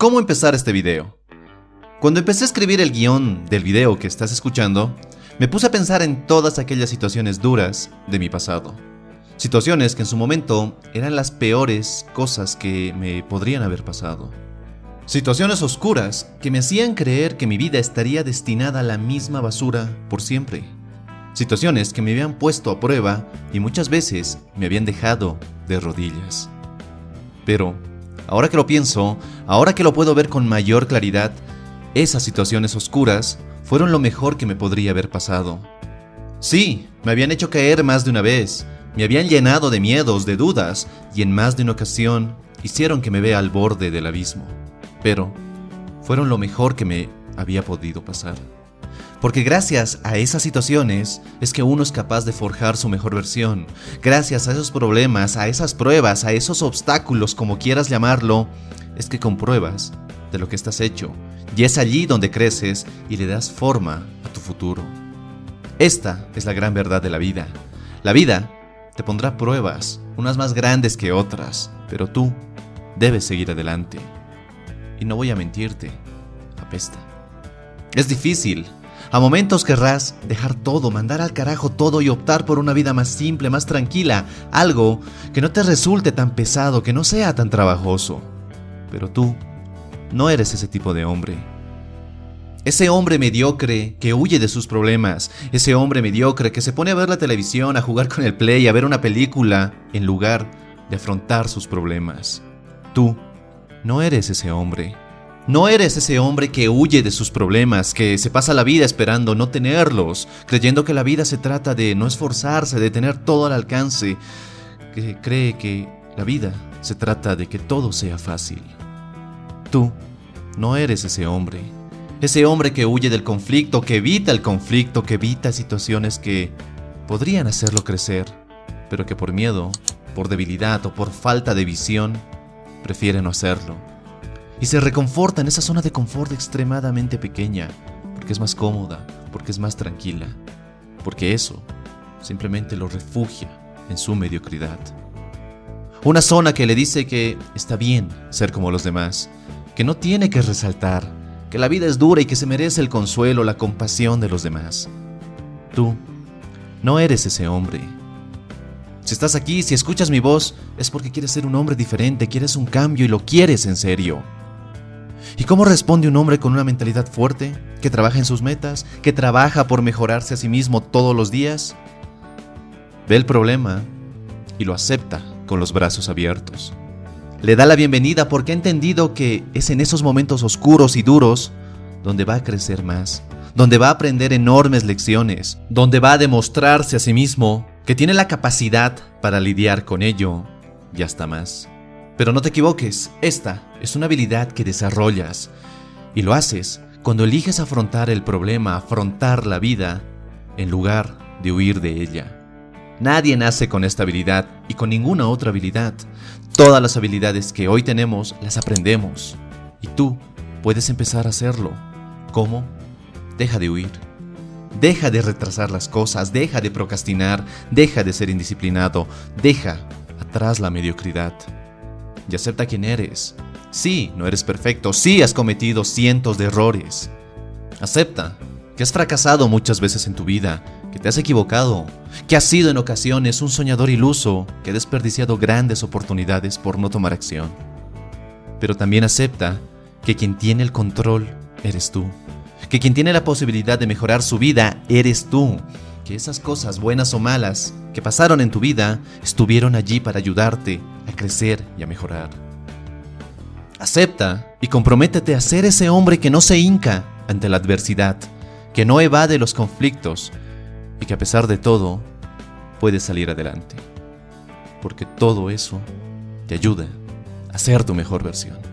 ¿Cómo empezar este video? Cuando empecé a escribir el guion del video que estás escuchando, me puse a pensar en todas aquellas situaciones duras de mi pasado. Situaciones que en su momento eran las peores cosas que me podrían haber pasado. Situaciones oscuras que me hacían creer que mi vida estaría destinada a la misma basura por siempre. Situaciones que me habían puesto a prueba y muchas veces me habían dejado de rodillas. Pero Ahora que lo pienso, ahora que lo puedo ver con mayor claridad, esas situaciones oscuras fueron lo mejor que me podría haber pasado. Sí, me habían hecho caer más de una vez, me habían llenado de miedos, de dudas, y en más de una ocasión hicieron que me vea al borde del abismo. Pero fueron lo mejor que me había podido pasar. Porque gracias a esas situaciones es que uno es capaz de forjar su mejor versión. Gracias a esos problemas, a esas pruebas, a esos obstáculos, como quieras llamarlo, es que compruebas de lo que estás hecho. Y es allí donde creces y le das forma a tu futuro. Esta es la gran verdad de la vida. La vida te pondrá pruebas, unas más grandes que otras, pero tú debes seguir adelante. Y no voy a mentirte, apesta. Es difícil, a momentos querrás dejar todo, mandar al carajo todo y optar por una vida más simple, más tranquila, algo que no te resulte tan pesado, que no sea tan trabajoso. Pero tú no eres ese tipo de hombre. Ese hombre mediocre que huye de sus problemas, ese hombre mediocre que se pone a ver la televisión, a jugar con el play, a ver una película, en lugar de afrontar sus problemas. Tú no eres ese hombre. No eres ese hombre que huye de sus problemas, que se pasa la vida esperando no tenerlos, creyendo que la vida se trata de no esforzarse, de tener todo al alcance, que cree que la vida se trata de que todo sea fácil. Tú no eres ese hombre. Ese hombre que huye del conflicto, que evita el conflicto, que evita situaciones que podrían hacerlo crecer, pero que por miedo, por debilidad o por falta de visión, prefiere no hacerlo y se reconforta en esa zona de confort extremadamente pequeña, porque es más cómoda, porque es más tranquila, porque eso simplemente lo refugia en su mediocridad. Una zona que le dice que está bien ser como los demás, que no tiene que resaltar, que la vida es dura y que se merece el consuelo, la compasión de los demás. Tú no eres ese hombre. Si estás aquí, si escuchas mi voz, es porque quieres ser un hombre diferente, quieres un cambio y lo quieres en serio. ¿Y cómo responde un hombre con una mentalidad fuerte, que trabaja en sus metas, que trabaja por mejorarse a sí mismo todos los días? Ve el problema y lo acepta con los brazos abiertos. Le da la bienvenida porque ha entendido que es en esos momentos oscuros y duros donde va a crecer más, donde va a aprender enormes lecciones, donde va a demostrarse a sí mismo que tiene la capacidad para lidiar con ello y hasta más. Pero no te equivoques, esta es una habilidad que desarrollas y lo haces cuando eliges afrontar el problema, afrontar la vida, en lugar de huir de ella. Nadie nace con esta habilidad y con ninguna otra habilidad. Todas las habilidades que hoy tenemos las aprendemos y tú puedes empezar a hacerlo. ¿Cómo? Deja de huir. Deja de retrasar las cosas, deja de procrastinar, deja de ser indisciplinado, deja atrás la mediocridad y acepta quién eres. Sí, no eres perfecto, sí has cometido cientos de errores. Acepta que has fracasado muchas veces en tu vida, que te has equivocado, que has sido en ocasiones un soñador iluso, que ha desperdiciado grandes oportunidades por no tomar acción. Pero también acepta que quien tiene el control eres tú, que quien tiene la posibilidad de mejorar su vida eres tú, que esas cosas buenas o malas que pasaron en tu vida estuvieron allí para ayudarte a crecer y a mejorar. Acepta y comprométete a ser ese hombre que no se hinca ante la adversidad, que no evade los conflictos y que a pesar de todo puede salir adelante. Porque todo eso te ayuda a ser tu mejor versión.